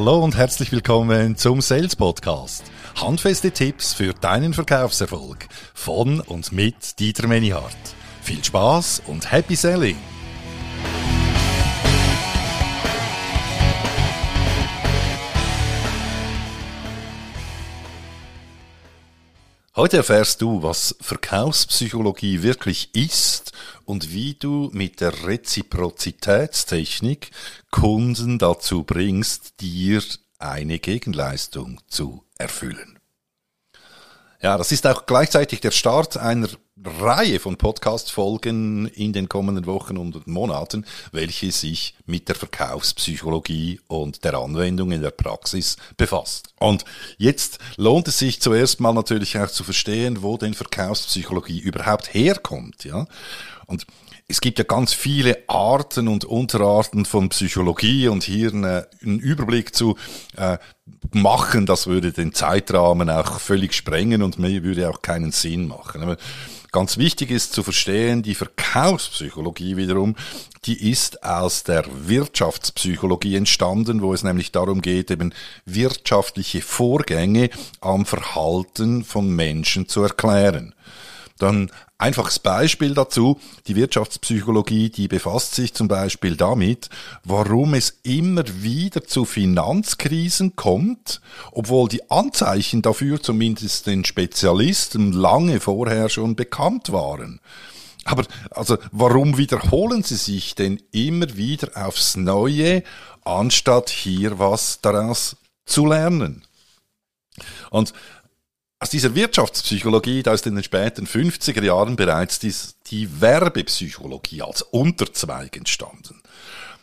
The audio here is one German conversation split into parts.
Hallo und herzlich willkommen zum Sales Podcast. Handfeste Tipps für deinen Verkaufserfolg von und mit Dieter Menihardt. Viel Spaß und Happy Selling! Heute erfährst du, was Verkaufspsychologie wirklich ist und wie du mit der Reziprozitätstechnik Kunden dazu bringst, dir eine Gegenleistung zu erfüllen. Ja, das ist auch gleichzeitig der Start einer Reihe von Podcast-Folgen in den kommenden Wochen und Monaten, welche sich mit der Verkaufspsychologie und der Anwendung in der Praxis befasst. Und jetzt lohnt es sich zuerst mal natürlich auch zu verstehen, wo denn Verkaufspsychologie überhaupt herkommt, ja. Und es gibt ja ganz viele Arten und Unterarten von Psychologie und hier eine, einen Überblick zu äh, machen, das würde den Zeitrahmen auch völlig sprengen und mir würde auch keinen Sinn machen. Aber ganz wichtig ist zu verstehen, die Verkaufspsychologie wiederum, die ist aus der Wirtschaftspsychologie entstanden, wo es nämlich darum geht, eben wirtschaftliche Vorgänge am Verhalten von Menschen zu erklären. Dann einfaches Beispiel dazu. Die Wirtschaftspsychologie, die befasst sich zum Beispiel damit, warum es immer wieder zu Finanzkrisen kommt, obwohl die Anzeichen dafür zumindest den Spezialisten lange vorher schon bekannt waren. Aber also warum wiederholen sie sich denn immer wieder aufs Neue, anstatt hier was daraus zu lernen? Und aus dieser Wirtschaftspsychologie, da ist in den späten 50er Jahren bereits die, die Werbepsychologie als Unterzweig entstanden.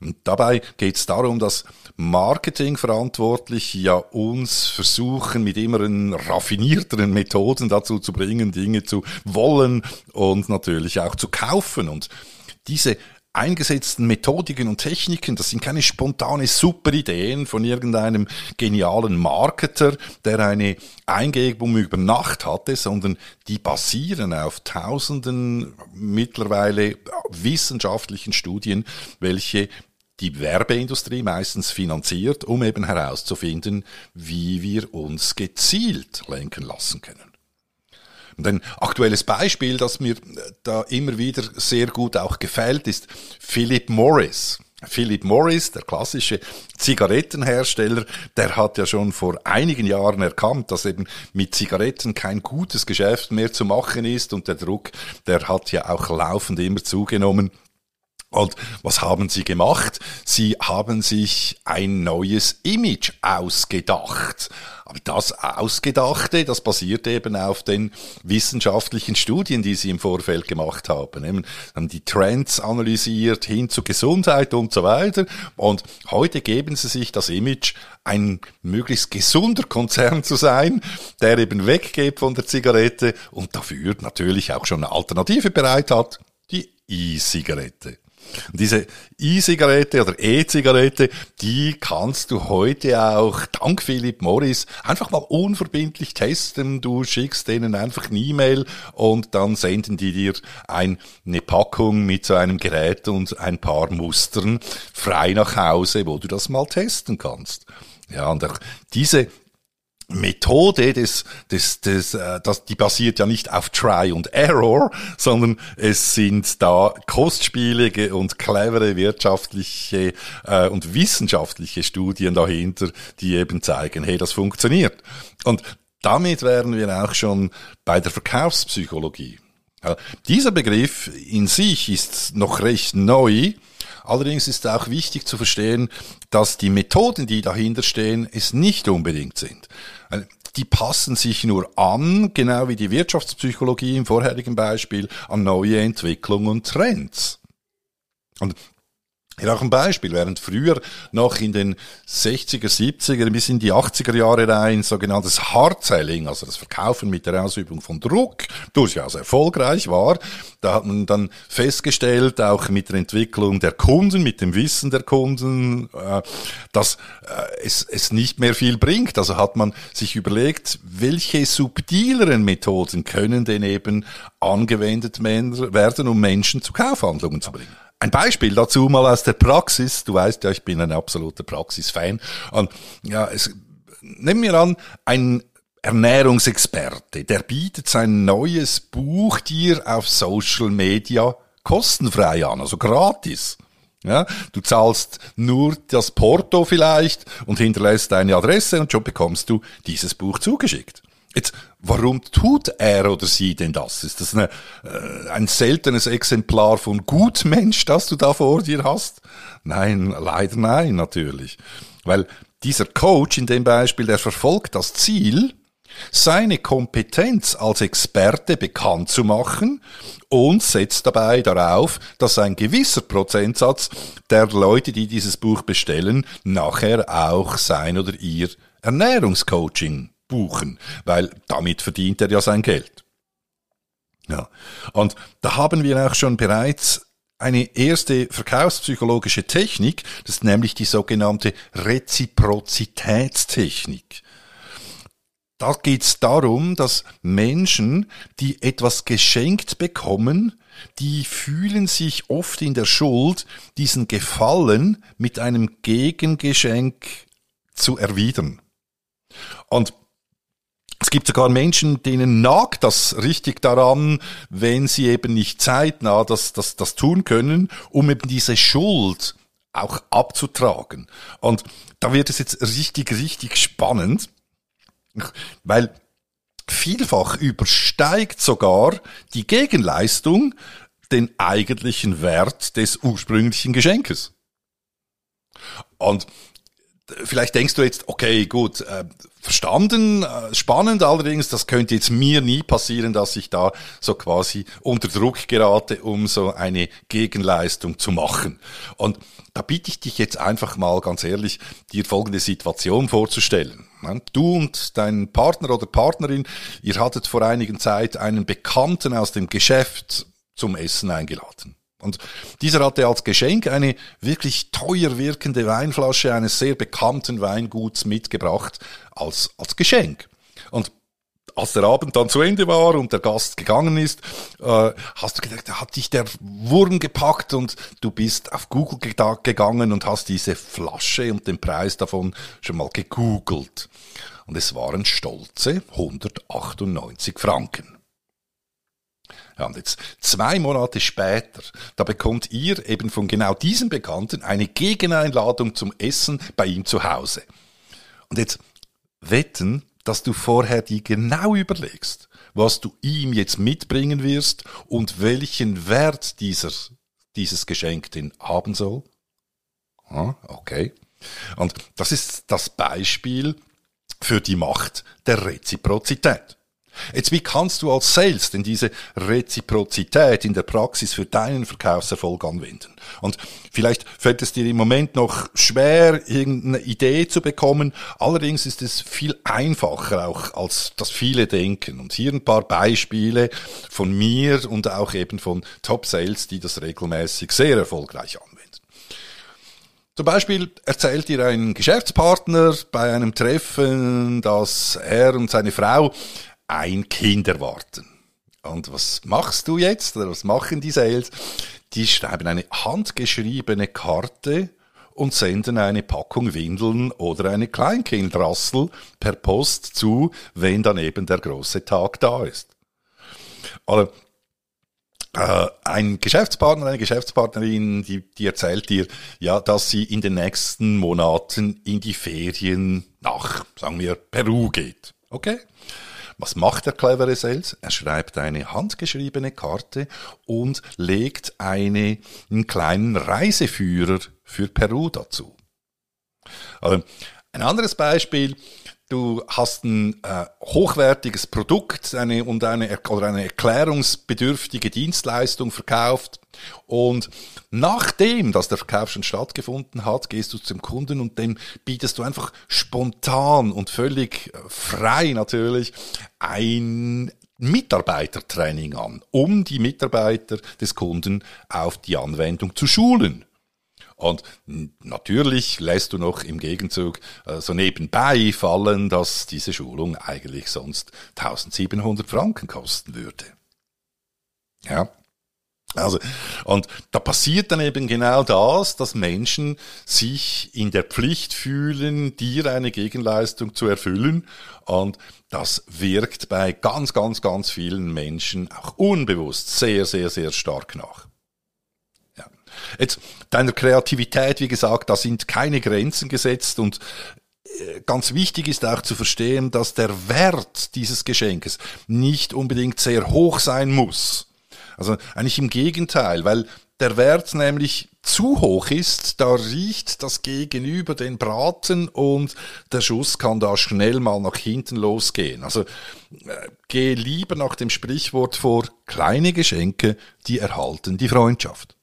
Und dabei geht es darum, dass Marketingverantwortliche ja uns versuchen, mit immer raffinierteren Methoden dazu zu bringen, Dinge zu wollen und natürlich auch zu kaufen. Und diese eingesetzten Methodiken und Techniken, das sind keine spontane Superideen von irgendeinem genialen Marketer, der eine Eingebung über Nacht hatte, sondern die basieren auf tausenden mittlerweile wissenschaftlichen Studien, welche die Werbeindustrie meistens finanziert, um eben herauszufinden, wie wir uns gezielt lenken lassen können. Und ein aktuelles Beispiel, das mir da immer wieder sehr gut auch gefällt, ist Philip Morris. Philip Morris, der klassische Zigarettenhersteller, der hat ja schon vor einigen Jahren erkannt, dass eben mit Zigaretten kein gutes Geschäft mehr zu machen ist und der Druck, der hat ja auch laufend immer zugenommen. Und was haben sie gemacht? Sie haben sich ein neues Image ausgedacht. Aber das Ausgedachte, das basiert eben auf den wissenschaftlichen Studien, die sie im Vorfeld gemacht haben. Eben, haben die Trends analysiert hin zu Gesundheit und so weiter. Und heute geben sie sich das Image, ein möglichst gesunder Konzern zu sein, der eben weggeht von der Zigarette und dafür natürlich auch schon eine Alternative bereit hat, die E-Zigarette. Und diese E-Zigarette oder E-Zigarette, die kannst du heute auch dank Philip Morris einfach mal unverbindlich testen. Du schickst denen einfach eine E-Mail und dann senden die dir eine Packung mit so einem Gerät und ein paar Mustern frei nach Hause, wo du das mal testen kannst. Ja, und auch diese Methode des, des, des, äh, das, die basiert ja nicht auf Try und Error, sondern es sind da kostspielige und clevere wirtschaftliche äh, und wissenschaftliche Studien dahinter, die eben zeigen, hey, das funktioniert. Und damit wären wir auch schon bei der Verkaufspsychologie. Dieser Begriff in sich ist noch recht neu. Allerdings ist auch wichtig zu verstehen, dass die Methoden, die dahinter stehen, es nicht unbedingt sind. Die passen sich nur an, genau wie die Wirtschaftspsychologie im vorherigen Beispiel, an neue Entwicklungen und Trends. Und hier auch ein Beispiel, während früher noch in den 60er, 70er bis in die 80er Jahre rein sogenanntes Hard Selling, also das Verkaufen mit der Ausübung von Druck, durchaus erfolgreich war, da hat man dann festgestellt, auch mit der Entwicklung der Kunden, mit dem Wissen der Kunden, äh, dass äh, es, es nicht mehr viel bringt. Also hat man sich überlegt, welche subtileren Methoden können denn eben angewendet werden, um Menschen zu Kaufhandlungen zu bringen. Ein Beispiel dazu mal aus der Praxis. Du weißt ja, ich bin ein absoluter Praxisfan. Und ja, es, nehmen wir an, ein Ernährungsexperte, der bietet sein neues Buch dir auf Social Media kostenfrei an, also gratis. Ja, du zahlst nur das Porto vielleicht und hinterlässt deine Adresse und schon bekommst du dieses Buch zugeschickt. Jetzt, warum tut er oder sie denn das? Ist das eine, äh, ein seltenes Exemplar von Gutmensch, das du da vor dir hast? Nein, leider nein, natürlich. Weil dieser Coach in dem Beispiel, der verfolgt das Ziel, seine Kompetenz als Experte bekannt zu machen und setzt dabei darauf, dass ein gewisser Prozentsatz der Leute, die dieses Buch bestellen, nachher auch sein oder ihr Ernährungscoaching buchen, weil damit verdient er ja sein Geld. Ja. Und da haben wir auch schon bereits eine erste verkaufspsychologische Technik, das ist nämlich die sogenannte Reziprozitätstechnik. Da geht es darum, dass Menschen, die etwas geschenkt bekommen, die fühlen sich oft in der Schuld, diesen Gefallen mit einem Gegengeschenk zu erwidern. Und es gibt sogar Menschen, denen nagt das richtig daran, wenn sie eben nicht zeitnah das, das, das tun können, um eben diese Schuld auch abzutragen. Und da wird es jetzt richtig, richtig spannend weil vielfach übersteigt sogar die Gegenleistung den eigentlichen Wert des ursprünglichen Geschenkes. Und vielleicht denkst du jetzt, okay, gut, äh, verstanden, äh, spannend allerdings, das könnte jetzt mir nie passieren, dass ich da so quasi unter Druck gerate, um so eine Gegenleistung zu machen. Und da bitte ich dich jetzt einfach mal ganz ehrlich, dir folgende Situation vorzustellen. Du und dein Partner oder Partnerin, ihr hattet vor einigen Zeit einen Bekannten aus dem Geschäft zum Essen eingeladen. Und dieser hatte als Geschenk eine wirklich teuer wirkende Weinflasche eines sehr bekannten Weinguts mitgebracht als, als Geschenk. Und als der Abend dann zu Ende war und der Gast gegangen ist, äh, hast du gedacht, da hat dich der Wurm gepackt und du bist auf Google gegangen und hast diese Flasche und den Preis davon schon mal gegoogelt. Und es waren stolze 198 Franken. Ja, und jetzt zwei Monate später, da bekommt ihr eben von genau diesem Bekannten eine Gegeneinladung zum Essen bei ihm zu Hause. Und jetzt wetten, dass du vorher die genau überlegst, was du ihm jetzt mitbringen wirst und welchen Wert dieser, dieses Geschenk denn haben soll. Ah, okay. Und das ist das Beispiel für die Macht der Reziprozität. Jetzt, wie kannst du als Sales denn diese Reziprozität in der Praxis für deinen Verkaufserfolg anwenden? Und vielleicht fällt es dir im Moment noch schwer, irgendeine Idee zu bekommen. Allerdings ist es viel einfacher auch, als das viele denken. Und hier ein paar Beispiele von mir und auch eben von Top Sales, die das regelmäßig sehr erfolgreich anwenden. Zum Beispiel erzählt dir ein Geschäftspartner bei einem Treffen, dass er und seine Frau ein Kind erwarten. Und was machst du jetzt oder was machen die Sales? Die schreiben eine handgeschriebene Karte und senden eine Packung Windeln oder eine Kleinkindrassel per Post zu, wenn dann eben der große Tag da ist. Oder äh, ein Geschäftspartner, eine Geschäftspartnerin, die, die erzählt dir, ja, dass sie in den nächsten Monaten in die Ferien nach, sagen wir, Peru geht. Okay? Was macht der clevere Sales? Er schreibt eine handgeschriebene Karte und legt eine, einen kleinen Reiseführer für Peru dazu. Also, ein anderes Beispiel, du hast ein äh, hochwertiges Produkt eine, und eine, oder eine erklärungsbedürftige Dienstleistung verkauft und nachdem, dass der Verkauf schon stattgefunden hat, gehst du zum Kunden und dem bietest du einfach spontan und völlig äh, frei natürlich ein Mitarbeitertraining an, um die Mitarbeiter des Kunden auf die Anwendung zu schulen. Und natürlich lässt du noch im Gegenzug äh, so nebenbei fallen, dass diese Schulung eigentlich sonst 1700 Franken kosten würde. Ja. Also, Und da passiert dann eben genau das, dass Menschen sich in der Pflicht fühlen, dir eine Gegenleistung zu erfüllen. Und das wirkt bei ganz, ganz, ganz vielen Menschen auch unbewusst sehr, sehr, sehr stark nach. Jetzt deiner Kreativität, wie gesagt, da sind keine Grenzen gesetzt und äh, ganz wichtig ist auch zu verstehen, dass der Wert dieses Geschenkes nicht unbedingt sehr hoch sein muss. Also eigentlich im Gegenteil, weil der Wert nämlich zu hoch ist, da riecht das Gegenüber den Braten und der Schuss kann da schnell mal nach hinten losgehen. Also äh, geh lieber nach dem Sprichwort vor, kleine Geschenke, die erhalten die Freundschaft.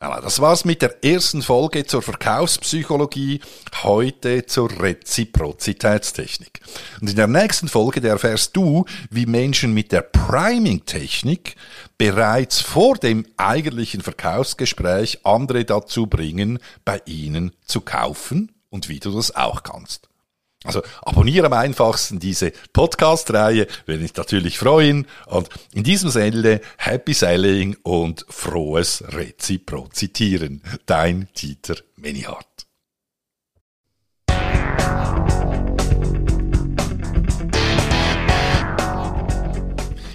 Das war's mit der ersten Folge zur Verkaufspsychologie, heute zur Reziprozitätstechnik. Und in der nächsten Folge erfährst du, wie Menschen mit der Priming-Technik bereits vor dem eigentlichen Verkaufsgespräch andere dazu bringen, bei ihnen zu kaufen und wie du das auch kannst. Also abonniere am einfachsten diese Podcast-Reihe, würde mich natürlich freuen. Und in diesem Sinne, Happy Selling und frohes Reziprozitieren. Dein Dieter Menihardt.